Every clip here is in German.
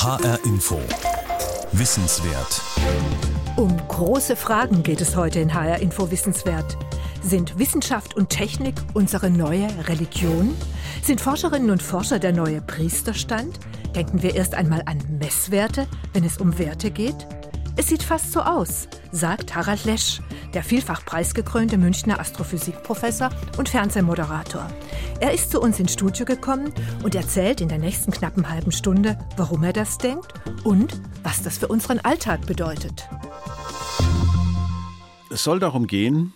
HR Info. Wissenswert. Um große Fragen geht es heute in HR Info Wissenswert. Sind Wissenschaft und Technik unsere neue Religion? Sind Forscherinnen und Forscher der neue Priesterstand? Denken wir erst einmal an Messwerte, wenn es um Werte geht? Es sieht fast so aus, sagt Harald Lesch, der vielfach preisgekrönte Münchner Astrophysikprofessor und Fernsehmoderator. Er ist zu uns ins Studio gekommen und erzählt in der nächsten knappen halben Stunde, warum er das denkt und was das für unseren Alltag bedeutet. Es soll darum gehen,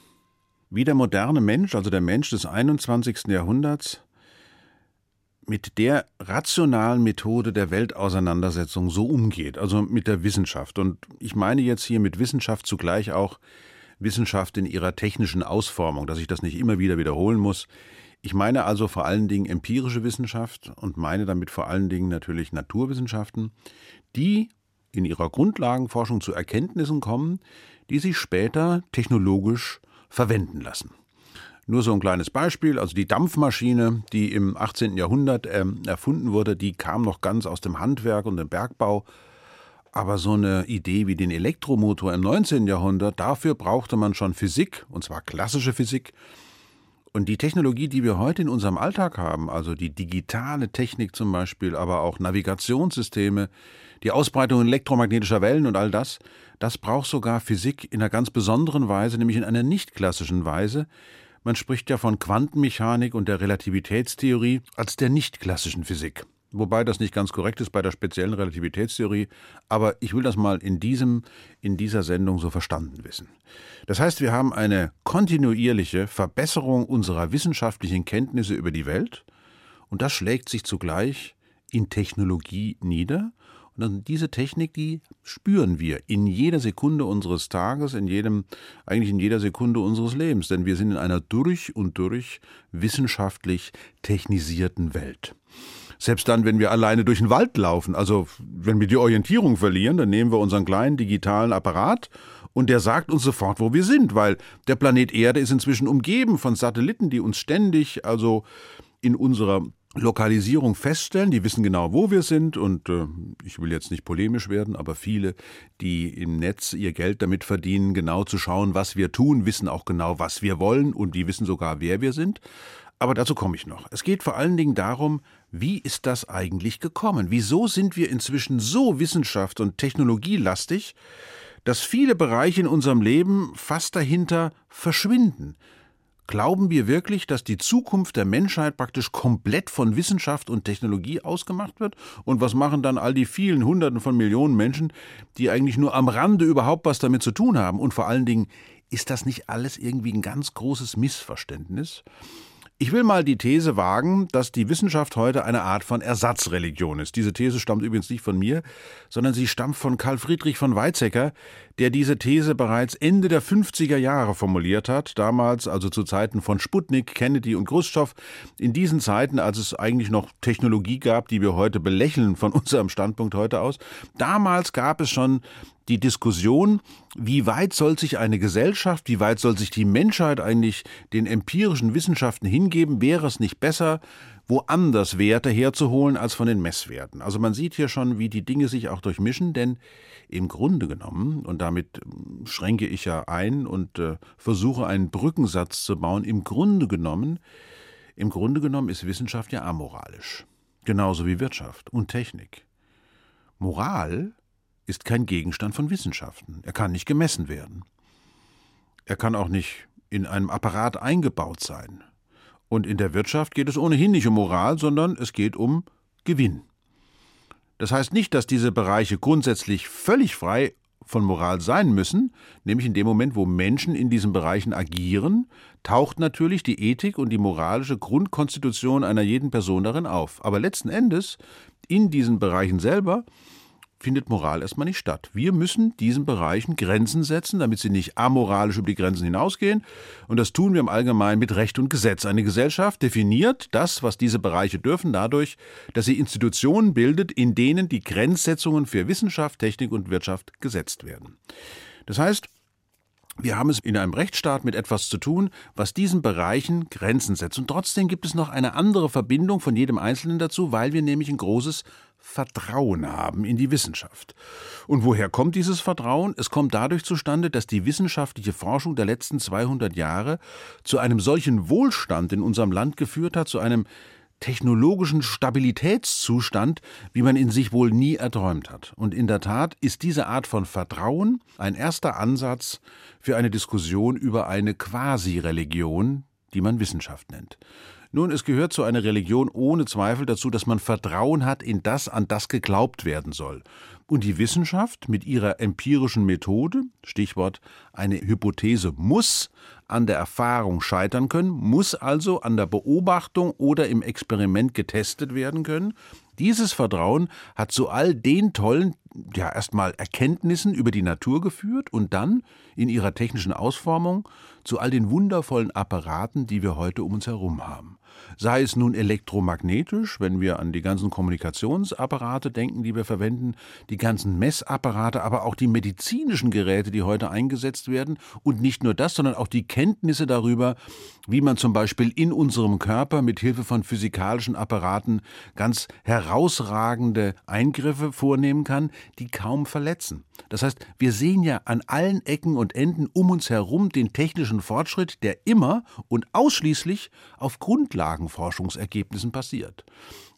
wie der moderne Mensch, also der Mensch des 21. Jahrhunderts, mit der rationalen Methode der Weltauseinandersetzung so umgeht, also mit der Wissenschaft. Und ich meine jetzt hier mit Wissenschaft zugleich auch Wissenschaft in ihrer technischen Ausformung, dass ich das nicht immer wieder wiederholen muss. Ich meine also vor allen Dingen empirische Wissenschaft und meine damit vor allen Dingen natürlich Naturwissenschaften, die in ihrer Grundlagenforschung zu Erkenntnissen kommen, die sich später technologisch verwenden lassen. Nur so ein kleines Beispiel, also die Dampfmaschine, die im 18. Jahrhundert äh, erfunden wurde, die kam noch ganz aus dem Handwerk und dem Bergbau. Aber so eine Idee wie den Elektromotor im 19. Jahrhundert, dafür brauchte man schon Physik, und zwar klassische Physik. Und die Technologie, die wir heute in unserem Alltag haben, also die digitale Technik zum Beispiel, aber auch Navigationssysteme, die Ausbreitung elektromagnetischer Wellen und all das, das braucht sogar Physik in einer ganz besonderen Weise, nämlich in einer nicht klassischen Weise, man spricht ja von Quantenmechanik und der Relativitätstheorie als der nicht klassischen Physik. Wobei das nicht ganz korrekt ist bei der speziellen Relativitätstheorie, aber ich will das mal in diesem, in dieser Sendung so verstanden wissen. Das heißt, wir haben eine kontinuierliche Verbesserung unserer wissenschaftlichen Kenntnisse über die Welt und das schlägt sich zugleich in Technologie nieder und diese Technik, die spüren wir in jeder Sekunde unseres Tages, in jedem, eigentlich in jeder Sekunde unseres Lebens, denn wir sind in einer durch und durch wissenschaftlich technisierten Welt. Selbst dann, wenn wir alleine durch den Wald laufen, also wenn wir die Orientierung verlieren, dann nehmen wir unseren kleinen digitalen Apparat und der sagt uns sofort, wo wir sind, weil der Planet Erde ist inzwischen umgeben von Satelliten, die uns ständig, also in unserer Lokalisierung feststellen. Die wissen genau, wo wir sind und äh, ich will jetzt nicht polemisch werden, aber viele, die im Netz ihr Geld damit verdienen, genau zu schauen, was wir tun, wissen auch genau, was wir wollen und die wissen sogar, wer wir sind. Aber dazu komme ich noch. Es geht vor allen Dingen darum, wie ist das eigentlich gekommen? Wieso sind wir inzwischen so wissenschaft- und technologielastig, dass viele Bereiche in unserem Leben fast dahinter verschwinden? Glauben wir wirklich, dass die Zukunft der Menschheit praktisch komplett von Wissenschaft und Technologie ausgemacht wird? Und was machen dann all die vielen Hunderten von Millionen Menschen, die eigentlich nur am Rande überhaupt was damit zu tun haben? Und vor allen Dingen, ist das nicht alles irgendwie ein ganz großes Missverständnis? Ich will mal die These wagen, dass die Wissenschaft heute eine Art von Ersatzreligion ist. Diese These stammt übrigens nicht von mir, sondern sie stammt von Karl Friedrich von Weizsäcker, der diese These bereits Ende der 50er Jahre formuliert hat, damals also zu Zeiten von Sputnik, Kennedy und Khrushchev, in diesen Zeiten, als es eigentlich noch Technologie gab, die wir heute belächeln von unserem Standpunkt heute aus. Damals gab es schon die Diskussion, wie weit soll sich eine Gesellschaft, wie weit soll sich die Menschheit eigentlich den empirischen Wissenschaften hingeben? Wäre es nicht besser, woanders Werte herzuholen als von den Messwerten? Also man sieht hier schon, wie die Dinge sich auch durchmischen, denn im Grunde genommen, und damit ähm, schränke ich ja ein und äh, versuche einen Brückensatz zu bauen, im Grunde genommen, im Grunde genommen ist Wissenschaft ja amoralisch. Genauso wie Wirtschaft und Technik. Moral ist kein Gegenstand von Wissenschaften. Er kann nicht gemessen werden. Er kann auch nicht in einem Apparat eingebaut sein. Und in der Wirtschaft geht es ohnehin nicht um Moral, sondern es geht um Gewinn. Das heißt nicht, dass diese Bereiche grundsätzlich völlig frei von Moral sein müssen, nämlich in dem Moment, wo Menschen in diesen Bereichen agieren, taucht natürlich die Ethik und die moralische Grundkonstitution einer jeden Person darin auf. Aber letzten Endes, in diesen Bereichen selber, findet Moral erstmal nicht statt. Wir müssen diesen Bereichen Grenzen setzen, damit sie nicht amoralisch über die Grenzen hinausgehen. Und das tun wir im Allgemeinen mit Recht und Gesetz. Eine Gesellschaft definiert das, was diese Bereiche dürfen, dadurch, dass sie Institutionen bildet, in denen die Grenzsetzungen für Wissenschaft, Technik und Wirtschaft gesetzt werden. Das heißt, wir haben es in einem Rechtsstaat mit etwas zu tun, was diesen Bereichen Grenzen setzt. Und trotzdem gibt es noch eine andere Verbindung von jedem Einzelnen dazu, weil wir nämlich ein großes Vertrauen haben in die Wissenschaft. Und woher kommt dieses Vertrauen? Es kommt dadurch zustande, dass die wissenschaftliche Forschung der letzten 200 Jahre zu einem solchen Wohlstand in unserem Land geführt hat, zu einem technologischen Stabilitätszustand, wie man ihn sich wohl nie erträumt hat. Und in der Tat ist diese Art von Vertrauen ein erster Ansatz für eine Diskussion über eine Quasi-Religion, die man Wissenschaft nennt. Nun, es gehört zu einer Religion ohne Zweifel dazu, dass man Vertrauen hat in das, an das geglaubt werden soll. Und die Wissenschaft mit ihrer empirischen Methode, Stichwort eine Hypothese muss an der Erfahrung scheitern können, muss also an der Beobachtung oder im Experiment getestet werden können. Dieses Vertrauen hat zu all den tollen, ja erstmal Erkenntnissen über die Natur geführt und dann in ihrer technischen Ausformung zu all den wundervollen Apparaten, die wir heute um uns herum haben sei es nun elektromagnetisch, wenn wir an die ganzen Kommunikationsapparate denken, die wir verwenden, die ganzen Messapparate, aber auch die medizinischen Geräte, die heute eingesetzt werden. Und nicht nur das, sondern auch die Kenntnisse darüber, wie man zum Beispiel in unserem Körper mit Hilfe von physikalischen Apparaten ganz herausragende Eingriffe vornehmen kann, die kaum verletzen. Das heißt, wir sehen ja an allen Ecken und Enden um uns herum den technischen Fortschritt, der immer und ausschließlich auf Grundlagen Forschungsergebnissen passiert.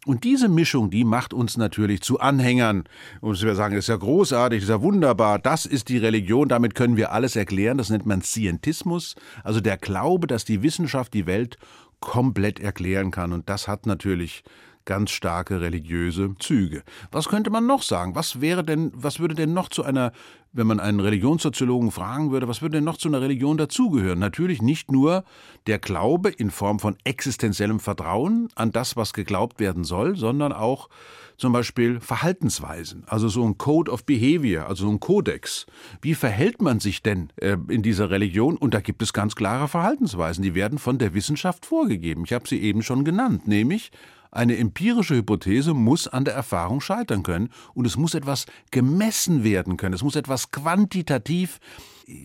Und diese Mischung, die macht uns natürlich zu Anhängern. Und wir sagen, das ist ja großartig, das ist ja wunderbar, das ist die Religion, damit können wir alles erklären. Das nennt man Scientismus, also der Glaube, dass die Wissenschaft die Welt komplett erklären kann. Und das hat natürlich ganz starke religiöse Züge. Was könnte man noch sagen? Was wäre denn, was würde denn noch zu einer wenn man einen Religionssoziologen fragen würde, was würde denn noch zu einer Religion dazugehören? Natürlich nicht nur der Glaube in Form von existenziellem Vertrauen an das, was geglaubt werden soll, sondern auch zum Beispiel Verhaltensweisen, also so ein Code of Behavior, also so ein Kodex. Wie verhält man sich denn äh, in dieser Religion? Und da gibt es ganz klare Verhaltensweisen, die werden von der Wissenschaft vorgegeben. Ich habe sie eben schon genannt, nämlich eine empirische Hypothese muss an der Erfahrung scheitern können und es muss etwas gemessen werden können. Es muss etwas quantitativ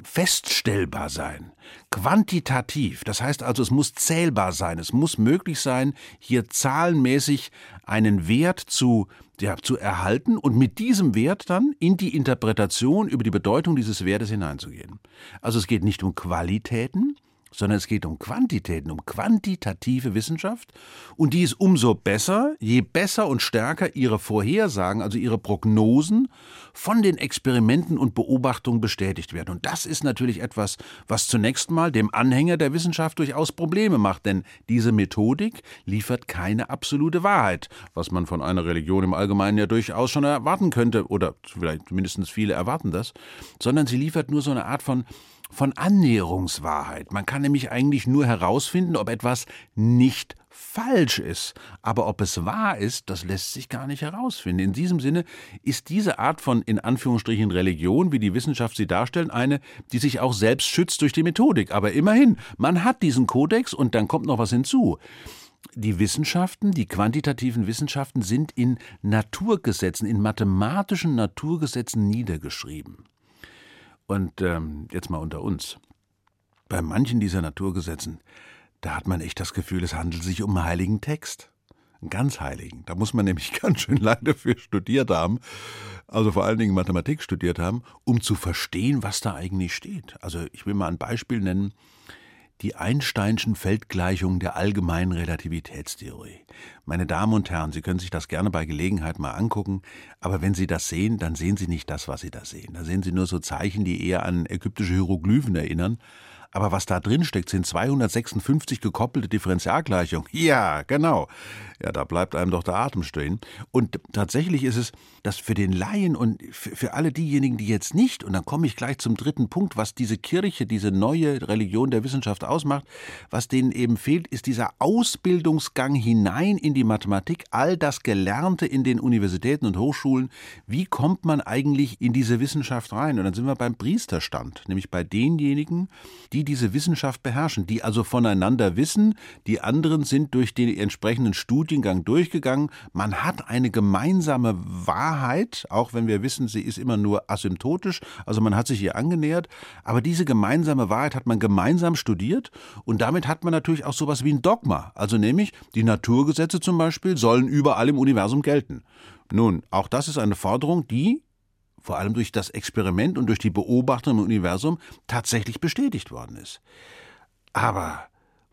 feststellbar sein. Quantitativ, das heißt also, es muss zählbar sein. Es muss möglich sein, hier zahlenmäßig einen Wert zu ja, zu erhalten und mit diesem Wert dann in die Interpretation über die Bedeutung dieses Wertes hineinzugehen. Also es geht nicht um Qualitäten, sondern es geht um Quantitäten, um quantitative Wissenschaft. Und die ist umso besser, je besser und stärker ihre Vorhersagen, also ihre Prognosen von den Experimenten und Beobachtungen bestätigt werden. Und das ist natürlich etwas, was zunächst mal dem Anhänger der Wissenschaft durchaus Probleme macht, denn diese Methodik liefert keine absolute Wahrheit, was man von einer Religion im Allgemeinen ja durchaus schon erwarten könnte, oder vielleicht mindestens viele erwarten das, sondern sie liefert nur so eine Art von von Annäherungswahrheit. Man kann nämlich eigentlich nur herausfinden, ob etwas nicht falsch ist. Aber ob es wahr ist, das lässt sich gar nicht herausfinden. In diesem Sinne ist diese Art von in Anführungsstrichen Religion, wie die Wissenschaft sie darstellen, eine, die sich auch selbst schützt durch die Methodik. Aber immerhin, man hat diesen Kodex und dann kommt noch was hinzu. Die Wissenschaften, die quantitativen Wissenschaften sind in Naturgesetzen, in mathematischen Naturgesetzen niedergeschrieben. Und ähm, jetzt mal unter uns. Bei manchen dieser Naturgesetzen, da hat man echt das Gefühl, es handelt sich um einen heiligen Text. Einen ganz heiligen. Da muss man nämlich ganz schön lange dafür studiert haben, also vor allen Dingen Mathematik studiert haben, um zu verstehen, was da eigentlich steht. Also ich will mal ein Beispiel nennen die Einsteinschen Feldgleichungen der allgemeinen Relativitätstheorie. Meine Damen und Herren, Sie können sich das gerne bei Gelegenheit mal angucken, aber wenn Sie das sehen, dann sehen Sie nicht das, was Sie da sehen. Da sehen Sie nur so Zeichen, die eher an ägyptische Hieroglyphen erinnern, aber was da drin steckt, sind 256 gekoppelte Differentialgleichungen. Ja, genau. Ja, da bleibt einem doch der Atem stehen. Und tatsächlich ist es, dass für den Laien und für alle diejenigen, die jetzt nicht, und dann komme ich gleich zum dritten Punkt, was diese Kirche, diese neue Religion der Wissenschaft ausmacht, was denen eben fehlt, ist dieser Ausbildungsgang hinein in die Mathematik, all das Gelernte in den Universitäten und Hochschulen. Wie kommt man eigentlich in diese Wissenschaft rein? Und dann sind wir beim Priesterstand, nämlich bei denjenigen, die diese Wissenschaft beherrschen, die also voneinander wissen, die anderen sind durch den entsprechenden Studien Studiengang durchgegangen. Man hat eine gemeinsame Wahrheit, auch wenn wir wissen, sie ist immer nur asymptotisch, also man hat sich ihr angenähert, aber diese gemeinsame Wahrheit hat man gemeinsam studiert und damit hat man natürlich auch sowas wie ein Dogma, also nämlich die Naturgesetze zum Beispiel sollen überall im Universum gelten. Nun, auch das ist eine Forderung, die vor allem durch das Experiment und durch die Beobachtung im Universum tatsächlich bestätigt worden ist. Aber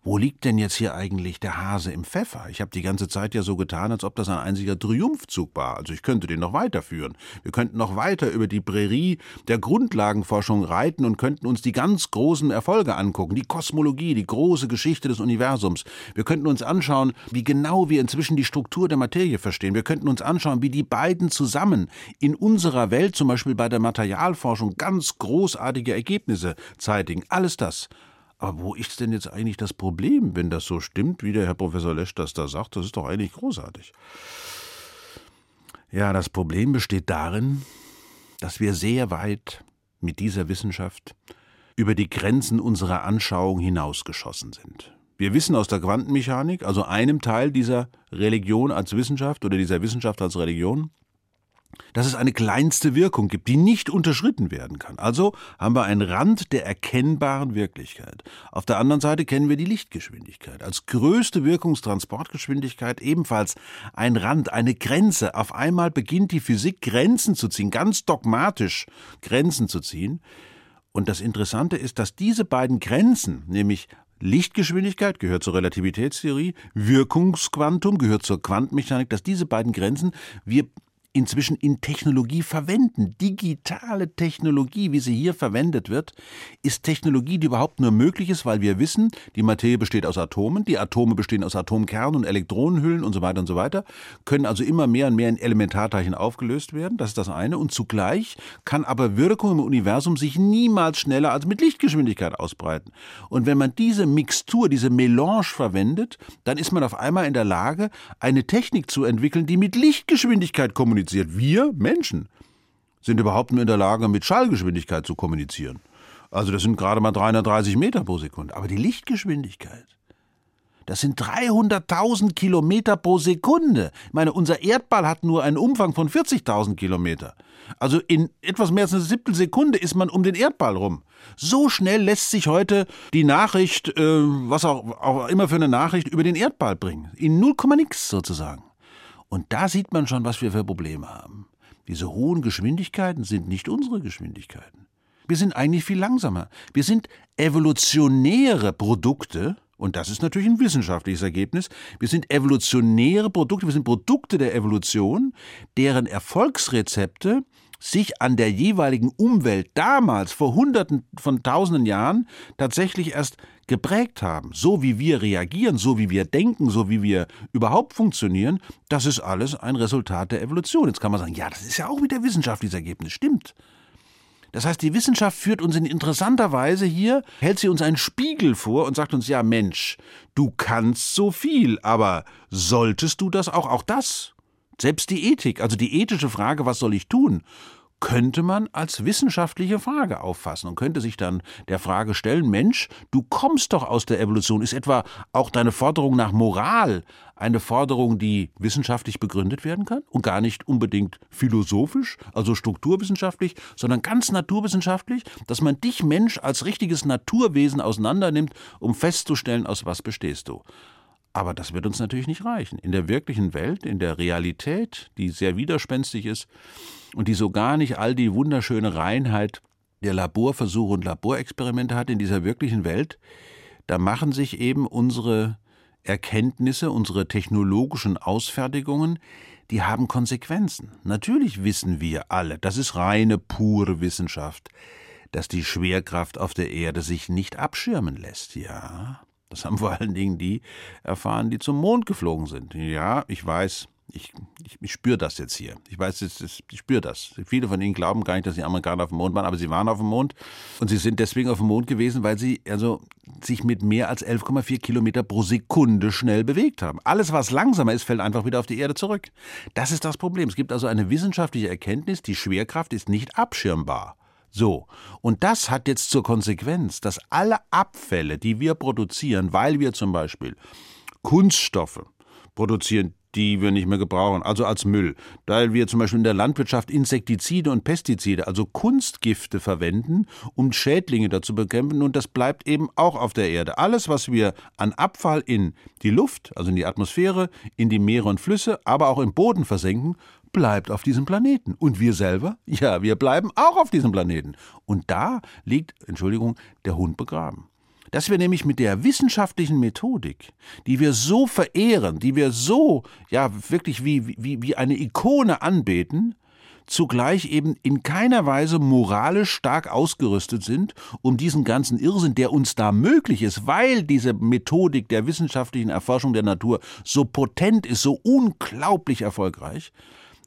wo liegt denn jetzt hier eigentlich der Hase im Pfeffer? Ich habe die ganze Zeit ja so getan, als ob das ein einziger Triumphzug war. Also ich könnte den noch weiterführen. Wir könnten noch weiter über die Prärie der Grundlagenforschung reiten und könnten uns die ganz großen Erfolge angucken. Die Kosmologie, die große Geschichte des Universums. Wir könnten uns anschauen, wie genau wir inzwischen die Struktur der Materie verstehen. Wir könnten uns anschauen, wie die beiden zusammen in unserer Welt, zum Beispiel bei der Materialforschung, ganz großartige Ergebnisse zeitigen. Alles das aber wo ist denn jetzt eigentlich das Problem, wenn das so stimmt, wie der Herr Professor Lesch das da sagt? Das ist doch eigentlich großartig. Ja, das Problem besteht darin, dass wir sehr weit mit dieser Wissenschaft über die Grenzen unserer Anschauung hinausgeschossen sind. Wir wissen aus der Quantenmechanik, also einem Teil dieser Religion als Wissenschaft oder dieser Wissenschaft als Religion, dass es eine kleinste Wirkung gibt, die nicht unterschritten werden kann. Also haben wir einen Rand der erkennbaren Wirklichkeit. Auf der anderen Seite kennen wir die Lichtgeschwindigkeit. Als größte Wirkungstransportgeschwindigkeit ebenfalls ein Rand, eine Grenze. Auf einmal beginnt die Physik Grenzen zu ziehen, ganz dogmatisch Grenzen zu ziehen. Und das Interessante ist, dass diese beiden Grenzen, nämlich Lichtgeschwindigkeit gehört zur Relativitätstheorie, Wirkungsquantum gehört zur Quantenmechanik, dass diese beiden Grenzen wir inzwischen in Technologie verwenden. Digitale Technologie, wie sie hier verwendet wird, ist Technologie, die überhaupt nur möglich ist, weil wir wissen, die Materie besteht aus Atomen, die Atome bestehen aus Atomkernen und Elektronenhüllen und so weiter und so weiter, können also immer mehr und mehr in Elementarteilchen aufgelöst werden, das ist das eine, und zugleich kann aber Wirkung im Universum sich niemals schneller als mit Lichtgeschwindigkeit ausbreiten. Und wenn man diese Mixtur, diese Melange verwendet, dann ist man auf einmal in der Lage, eine Technik zu entwickeln, die mit Lichtgeschwindigkeit kommuniziert kommuniziert. Wir Menschen sind überhaupt nur in der Lage, mit Schallgeschwindigkeit zu kommunizieren. Also das sind gerade mal 330 Meter pro Sekunde. Aber die Lichtgeschwindigkeit, das sind 300.000 Kilometer pro Sekunde. Ich meine, unser Erdball hat nur einen Umfang von 40.000 Kilometer. Also in etwas mehr als einer Siebtelsekunde ist man um den Erdball rum. So schnell lässt sich heute die Nachricht, äh, was auch, auch immer für eine Nachricht, über den Erdball bringen. In 0, nix sozusagen. Und da sieht man schon, was wir für Probleme haben. Diese hohen Geschwindigkeiten sind nicht unsere Geschwindigkeiten. Wir sind eigentlich viel langsamer. Wir sind evolutionäre Produkte, und das ist natürlich ein wissenschaftliches Ergebnis. Wir sind evolutionäre Produkte, wir sind Produkte der Evolution, deren Erfolgsrezepte sich an der jeweiligen Umwelt damals vor Hunderten von Tausenden Jahren tatsächlich erst geprägt haben. So wie wir reagieren, so wie wir denken, so wie wir überhaupt funktionieren, das ist alles ein Resultat der Evolution. Jetzt kann man sagen, ja, das ist ja auch wieder wissenschaftliches Ergebnis. Stimmt. Das heißt, die Wissenschaft führt uns in interessanter Weise hier, hält sie uns einen Spiegel vor und sagt uns, ja Mensch, du kannst so viel, aber solltest du das auch? Auch das selbst die Ethik, also die ethische Frage, was soll ich tun, könnte man als wissenschaftliche Frage auffassen und könnte sich dann der Frage stellen, Mensch, du kommst doch aus der Evolution. Ist etwa auch deine Forderung nach Moral eine Forderung, die wissenschaftlich begründet werden kann und gar nicht unbedingt philosophisch, also strukturwissenschaftlich, sondern ganz naturwissenschaftlich, dass man dich Mensch als richtiges Naturwesen auseinandernimmt, um festzustellen, aus was bestehst du. Aber das wird uns natürlich nicht reichen. In der wirklichen Welt, in der Realität, die sehr widerspenstig ist und die so gar nicht all die wunderschöne Reinheit der Laborversuche und Laborexperimente hat, in dieser wirklichen Welt, da machen sich eben unsere Erkenntnisse, unsere technologischen Ausfertigungen, die haben Konsequenzen. Natürlich wissen wir alle, das ist reine, pure Wissenschaft, dass die Schwerkraft auf der Erde sich nicht abschirmen lässt, ja. Das haben vor allen Dingen die erfahren, die zum Mond geflogen sind. Ja, ich weiß, ich, ich, ich spüre das jetzt hier. Ich weiß, ich spüre das. Viele von Ihnen glauben gar nicht, dass die Amerikaner auf dem Mond waren, aber sie waren auf dem Mond und sie sind deswegen auf dem Mond gewesen, weil sie also sich mit mehr als 11,4 Kilometer pro Sekunde schnell bewegt haben. Alles, was langsamer ist, fällt einfach wieder auf die Erde zurück. Das ist das Problem. Es gibt also eine wissenschaftliche Erkenntnis, die Schwerkraft ist nicht abschirmbar. So, und das hat jetzt zur Konsequenz, dass alle Abfälle, die wir produzieren, weil wir zum Beispiel Kunststoffe produzieren, die wir nicht mehr gebrauchen, also als Müll, weil wir zum Beispiel in der Landwirtschaft Insektizide und Pestizide, also Kunstgifte verwenden, um Schädlinge dazu bekämpfen und das bleibt eben auch auf der Erde. Alles, was wir an Abfall in die Luft, also in die Atmosphäre, in die Meere und Flüsse, aber auch im Boden versenken, bleibt auf diesem Planeten. Und wir selber? Ja, wir bleiben auch auf diesem Planeten. Und da liegt, Entschuldigung, der Hund begraben. Dass wir nämlich mit der wissenschaftlichen Methodik, die wir so verehren, die wir so, ja, wirklich wie, wie, wie eine Ikone anbeten, zugleich eben in keiner Weise moralisch stark ausgerüstet sind, um diesen ganzen Irrsinn, der uns da möglich ist, weil diese Methodik der wissenschaftlichen Erforschung der Natur so potent ist, so unglaublich erfolgreich,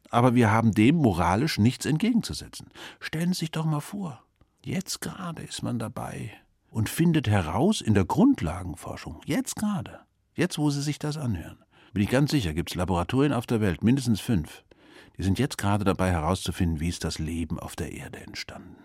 aber wir haben dem moralisch nichts entgegenzusetzen. Stellen Sie sich doch mal vor, jetzt gerade ist man dabei und findet heraus in der Grundlagenforschung, jetzt gerade, jetzt wo Sie sich das anhören, bin ich ganz sicher, gibt es Laboratorien auf der Welt, mindestens fünf, die sind jetzt gerade dabei herauszufinden, wie ist das Leben auf der Erde entstanden.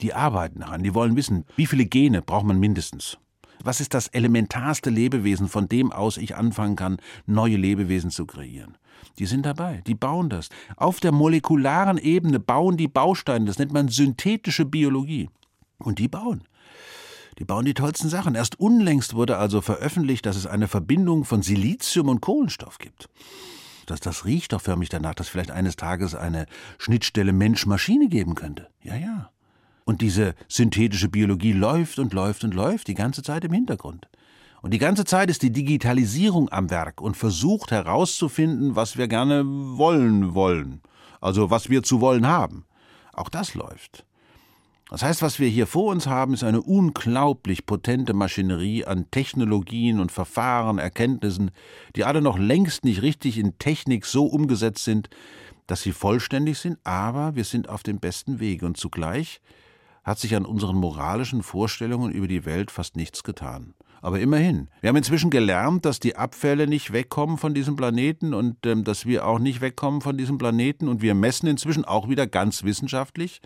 Die arbeiten daran, die wollen wissen, wie viele Gene braucht man mindestens. Was ist das elementarste Lebewesen, von dem aus ich anfangen kann, neue Lebewesen zu kreieren? Die sind dabei, die bauen das. Auf der molekularen Ebene bauen die Bausteine, das nennt man synthetische Biologie. Und die bauen. Die bauen die tollsten Sachen. Erst unlängst wurde also veröffentlicht, dass es eine Verbindung von Silizium und Kohlenstoff gibt. Das, das riecht doch förmlich danach, dass vielleicht eines Tages eine Schnittstelle Mensch-Maschine geben könnte. Ja, ja. Und diese synthetische Biologie läuft und läuft und läuft die ganze Zeit im Hintergrund. Und die ganze Zeit ist die Digitalisierung am Werk und versucht herauszufinden, was wir gerne wollen wollen. Also was wir zu wollen haben. Auch das läuft. Das heißt, was wir hier vor uns haben, ist eine unglaublich potente Maschinerie an Technologien und Verfahren, Erkenntnissen, die alle noch längst nicht richtig in Technik so umgesetzt sind, dass sie vollständig sind, aber wir sind auf dem besten Weg und zugleich hat sich an unseren moralischen Vorstellungen über die Welt fast nichts getan. Aber immerhin, wir haben inzwischen gelernt, dass die Abfälle nicht wegkommen von diesem Planeten und ähm, dass wir auch nicht wegkommen von diesem Planeten und wir messen inzwischen auch wieder ganz wissenschaftlich,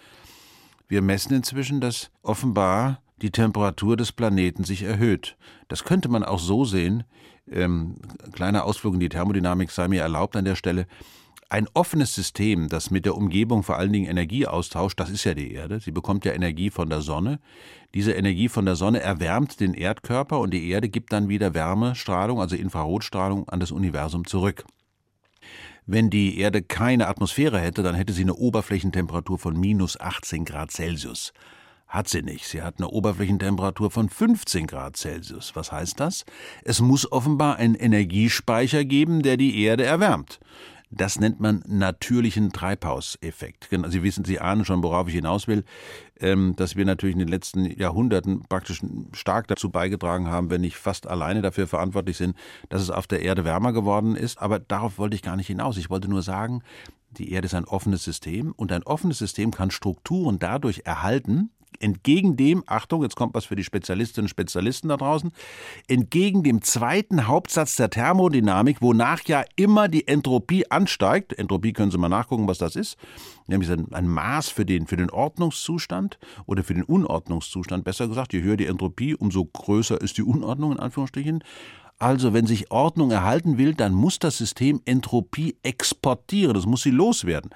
wir messen inzwischen, dass offenbar die Temperatur des Planeten sich erhöht. Das könnte man auch so sehen. Ähm, kleiner Ausflug in die Thermodynamik sei mir erlaubt an der Stelle. Ein offenes System, das mit der Umgebung vor allen Dingen Energie austauscht, das ist ja die Erde. Sie bekommt ja Energie von der Sonne. Diese Energie von der Sonne erwärmt den Erdkörper und die Erde gibt dann wieder Wärmestrahlung, also Infrarotstrahlung, an das Universum zurück. Wenn die Erde keine Atmosphäre hätte, dann hätte sie eine Oberflächentemperatur von minus 18 Grad Celsius. Hat sie nicht. Sie hat eine Oberflächentemperatur von 15 Grad Celsius. Was heißt das? Es muss offenbar einen Energiespeicher geben, der die Erde erwärmt. Das nennt man natürlichen Treibhauseffekt. Sie wissen, Sie ahnen schon, worauf ich hinaus will, ähm, dass wir natürlich in den letzten Jahrhunderten praktisch stark dazu beigetragen haben, wenn nicht fast alleine dafür verantwortlich sind, dass es auf der Erde wärmer geworden ist. Aber darauf wollte ich gar nicht hinaus. Ich wollte nur sagen, die Erde ist ein offenes System und ein offenes System kann Strukturen dadurch erhalten, entgegen dem, Achtung, jetzt kommt was für die Spezialistinnen und Spezialisten da draußen, entgegen dem zweiten Hauptsatz der Thermodynamik, wonach ja immer die Entropie ansteigt. Entropie können Sie mal nachgucken, was das ist. Nämlich ein, Maß für den, für den Ordnungszustand oder für den Unordnungszustand. Besser gesagt, je höher die Entropie, umso größer ist die Unordnung in Anführungsstrichen. Also, wenn sich Ordnung erhalten will, dann muss das System Entropie exportieren, das muss sie loswerden.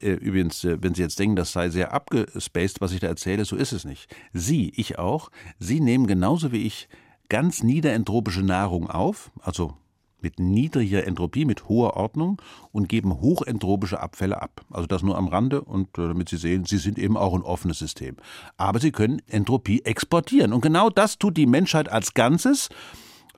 Äh, übrigens, äh, wenn Sie jetzt denken, das sei sehr abgespaced, was ich da erzähle, so ist es nicht. Sie, ich auch, Sie nehmen genauso wie ich ganz niederentropische Nahrung auf, also mit niedriger Entropie, mit hoher Ordnung und geben hochentropische Abfälle ab. Also das nur am Rande und äh, damit Sie sehen, Sie sind eben auch ein offenes System. Aber Sie können Entropie exportieren und genau das tut die Menschheit als Ganzes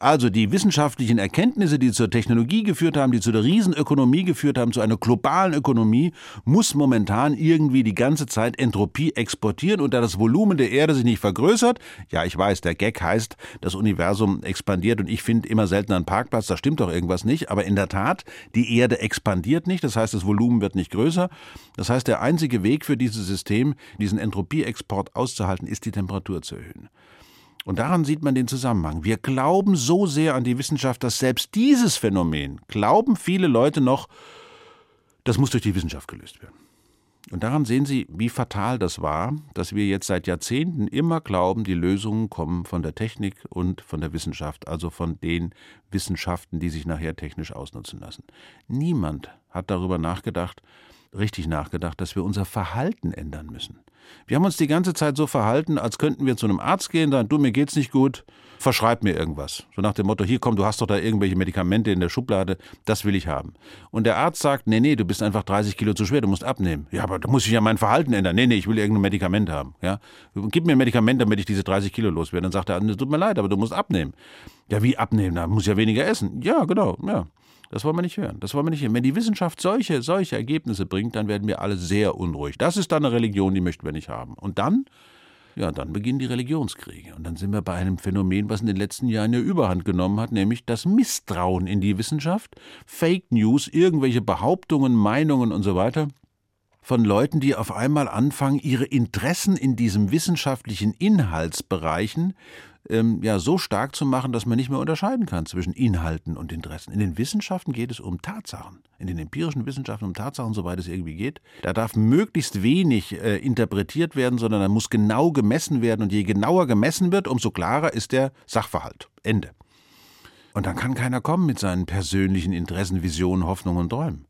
also die wissenschaftlichen Erkenntnisse, die zur Technologie geführt haben, die zu der Riesenökonomie geführt haben, zu einer globalen Ökonomie, muss momentan irgendwie die ganze Zeit Entropie exportieren und da das Volumen der Erde sich nicht vergrößert, ja, ich weiß, der Gag heißt, das Universum expandiert und ich finde immer seltener einen Parkplatz, da stimmt doch irgendwas nicht, aber in der Tat, die Erde expandiert nicht, das heißt, das Volumen wird nicht größer. Das heißt, der einzige Weg für dieses System, diesen Entropieexport auszuhalten, ist die Temperatur zu erhöhen. Und daran sieht man den Zusammenhang. Wir glauben so sehr an die Wissenschaft, dass selbst dieses Phänomen, glauben viele Leute noch, das muss durch die Wissenschaft gelöst werden. Und daran sehen Sie, wie fatal das war, dass wir jetzt seit Jahrzehnten immer glauben, die Lösungen kommen von der Technik und von der Wissenschaft, also von den Wissenschaften, die sich nachher technisch ausnutzen lassen. Niemand hat darüber nachgedacht, richtig nachgedacht, dass wir unser Verhalten ändern müssen. Wir haben uns die ganze Zeit so verhalten, als könnten wir zu einem Arzt gehen, sagen, du, mir geht's nicht gut, verschreib mir irgendwas. So nach dem Motto, hier komm, du hast doch da irgendwelche Medikamente in der Schublade, das will ich haben. Und der Arzt sagt, nee, nee, du bist einfach 30 Kilo zu schwer, du musst abnehmen. Ja, aber da muss ich ja mein Verhalten ändern. Nee, nee, ich will irgendein Medikament haben. Ja, gib mir ein Medikament, damit ich diese 30 Kilo loswerde. Dann sagt er, tut mir leid, aber du musst abnehmen. Ja, wie abnehmen? Da muss ich ja weniger essen. Ja, genau, ja. Das wollen wir nicht hören. Das wollen wir nicht hören. Wenn die Wissenschaft solche, solche Ergebnisse bringt, dann werden wir alle sehr unruhig. Das ist dann eine Religion, die möchten wir nicht haben. Und dann, ja, dann beginnen die Religionskriege. Und dann sind wir bei einem Phänomen, was in den letzten Jahren ja Überhand genommen hat, nämlich das Misstrauen in die Wissenschaft, Fake News, irgendwelche Behauptungen, Meinungen und so weiter von Leuten, die auf einmal anfangen, ihre Interessen in diesem wissenschaftlichen Inhaltsbereichen ähm, ja so stark zu machen, dass man nicht mehr unterscheiden kann zwischen Inhalten und Interessen. In den Wissenschaften geht es um Tatsachen. In den empirischen Wissenschaften um Tatsachen, soweit es irgendwie geht. Da darf möglichst wenig äh, interpretiert werden, sondern da muss genau gemessen werden. Und je genauer gemessen wird, umso klarer ist der Sachverhalt. Ende. Und dann kann keiner kommen mit seinen persönlichen Interessen, Visionen, Hoffnungen und Träumen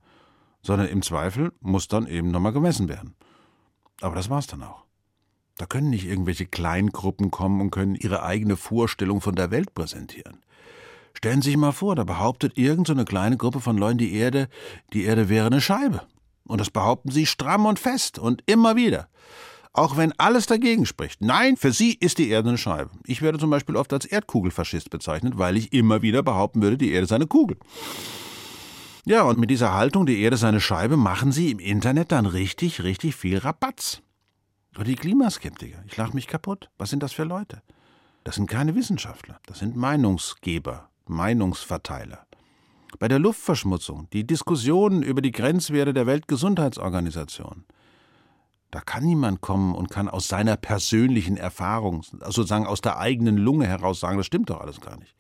sondern im Zweifel muss dann eben nochmal gemessen werden. Aber das war's dann auch. Da können nicht irgendwelche Kleingruppen kommen und können ihre eigene Vorstellung von der Welt präsentieren. Stellen Sie sich mal vor, da behauptet irgendeine so kleine Gruppe von Leuten, die Erde, die Erde wäre eine Scheibe. Und das behaupten sie stramm und fest und immer wieder. Auch wenn alles dagegen spricht. Nein, für sie ist die Erde eine Scheibe. Ich werde zum Beispiel oft als Erdkugelfaschist bezeichnet, weil ich immer wieder behaupten würde, die Erde ist eine Kugel. Ja, und mit dieser Haltung, die Erde seine Scheibe, machen sie im Internet dann richtig, richtig viel Rabatz. Oder die Klimaskeptiker. Ich lache mich kaputt. Was sind das für Leute? Das sind keine Wissenschaftler. Das sind Meinungsgeber, Meinungsverteiler. Bei der Luftverschmutzung, die Diskussionen über die Grenzwerte der Weltgesundheitsorganisation. Da kann niemand kommen und kann aus seiner persönlichen Erfahrung, sozusagen aus der eigenen Lunge heraus sagen, das stimmt doch alles gar nicht.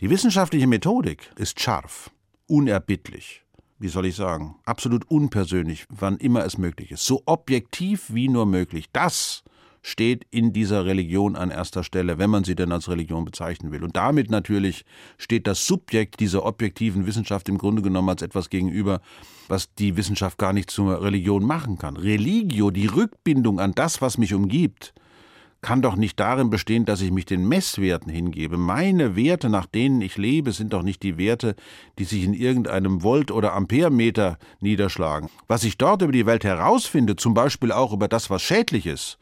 Die wissenschaftliche Methodik ist scharf unerbittlich. Wie soll ich sagen? Absolut unpersönlich, wann immer es möglich ist. So objektiv wie nur möglich. Das steht in dieser Religion an erster Stelle, wenn man sie denn als Religion bezeichnen will. Und damit natürlich steht das Subjekt dieser objektiven Wissenschaft im Grunde genommen als etwas gegenüber, was die Wissenschaft gar nicht zur Religion machen kann. Religio, die Rückbindung an das, was mich umgibt, kann doch nicht darin bestehen, dass ich mich den Messwerten hingebe. Meine Werte, nach denen ich lebe, sind doch nicht die Werte, die sich in irgendeinem Volt- oder Amperemeter niederschlagen. Was ich dort über die Welt herausfinde, zum Beispiel auch über das, was schädlich ist,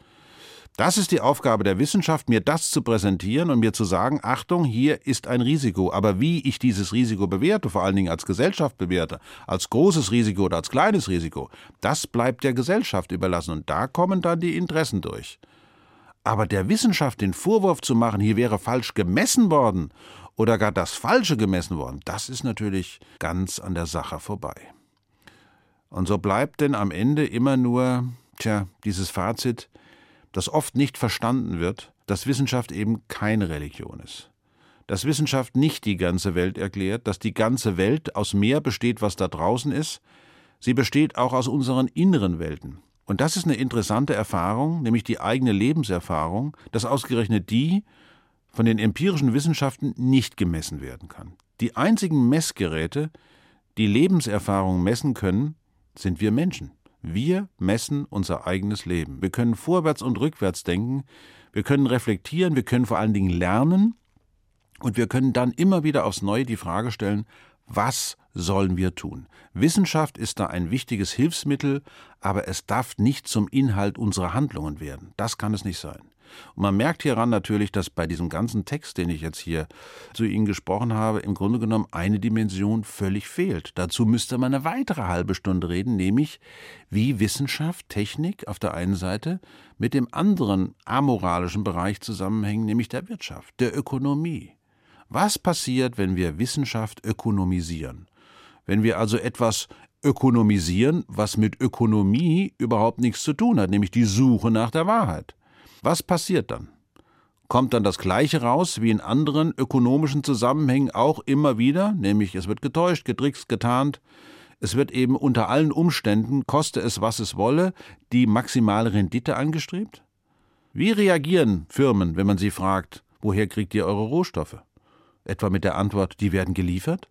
das ist die Aufgabe der Wissenschaft, mir das zu präsentieren und mir zu sagen, Achtung, hier ist ein Risiko. Aber wie ich dieses Risiko bewerte, vor allen Dingen als Gesellschaft bewerte, als großes Risiko oder als kleines Risiko, das bleibt der Gesellschaft überlassen. Und da kommen dann die Interessen durch. Aber der Wissenschaft den Vorwurf zu machen, hier wäre falsch gemessen worden oder gar das Falsche gemessen worden, das ist natürlich ganz an der Sache vorbei. Und so bleibt denn am Ende immer nur, tja, dieses Fazit, das oft nicht verstanden wird, dass Wissenschaft eben keine Religion ist. Dass Wissenschaft nicht die ganze Welt erklärt, dass die ganze Welt aus mehr besteht, was da draußen ist, sie besteht auch aus unseren inneren Welten. Und das ist eine interessante Erfahrung, nämlich die eigene Lebenserfahrung, dass ausgerechnet die von den empirischen Wissenschaften nicht gemessen werden kann. Die einzigen Messgeräte, die Lebenserfahrung messen können, sind wir Menschen. Wir messen unser eigenes Leben. Wir können vorwärts und rückwärts denken, wir können reflektieren, wir können vor allen Dingen lernen und wir können dann immer wieder aufs Neue die Frage stellen, was sollen wir tun? Wissenschaft ist da ein wichtiges Hilfsmittel, aber es darf nicht zum Inhalt unserer Handlungen werden. Das kann es nicht sein. Und man merkt hieran natürlich, dass bei diesem ganzen Text, den ich jetzt hier zu Ihnen gesprochen habe, im Grunde genommen eine Dimension völlig fehlt. Dazu müsste man eine weitere halbe Stunde reden, nämlich wie Wissenschaft, Technik auf der einen Seite mit dem anderen amoralischen Bereich zusammenhängen, nämlich der Wirtschaft, der Ökonomie. Was passiert, wenn wir Wissenschaft ökonomisieren? Wenn wir also etwas ökonomisieren, was mit Ökonomie überhaupt nichts zu tun hat, nämlich die Suche nach der Wahrheit. Was passiert dann? Kommt dann das Gleiche raus wie in anderen ökonomischen Zusammenhängen auch immer wieder, nämlich es wird getäuscht, getrickst, getarnt, es wird eben unter allen Umständen, koste es was es wolle, die maximale Rendite angestrebt? Wie reagieren Firmen, wenn man sie fragt, woher kriegt ihr eure Rohstoffe? Etwa mit der Antwort, die werden geliefert?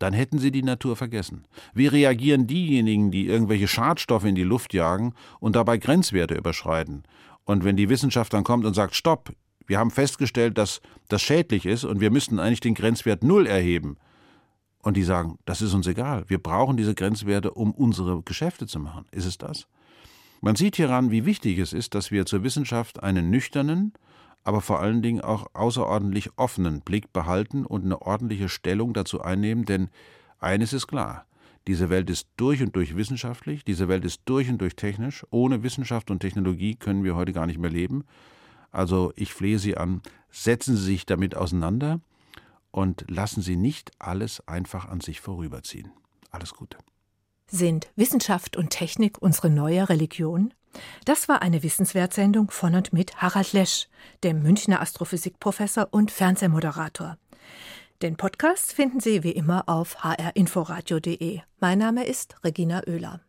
Dann hätten sie die Natur vergessen. Wie reagieren diejenigen, die irgendwelche Schadstoffe in die Luft jagen und dabei Grenzwerte überschreiten? Und wenn die Wissenschaft dann kommt und sagt, stopp, wir haben festgestellt, dass das schädlich ist und wir müssten eigentlich den Grenzwert Null erheben. Und die sagen, das ist uns egal, wir brauchen diese Grenzwerte, um unsere Geschäfte zu machen. Ist es das? Man sieht hieran, wie wichtig es ist, dass wir zur Wissenschaft einen nüchternen, aber vor allen Dingen auch außerordentlich offenen Blick behalten und eine ordentliche Stellung dazu einnehmen, denn eines ist klar, diese Welt ist durch und durch wissenschaftlich, diese Welt ist durch und durch technisch. Ohne Wissenschaft und Technologie können wir heute gar nicht mehr leben. Also ich flehe Sie an, setzen Sie sich damit auseinander und lassen Sie nicht alles einfach an sich vorüberziehen. Alles Gute. Sind Wissenschaft und Technik unsere neue Religion? Das war eine Wissenswertsendung von und mit Harald Lesch, dem Münchner Astrophysikprofessor und Fernsehmoderator. Den Podcast finden Sie wie immer auf hrinforadio.de. Mein Name ist Regina Oehler.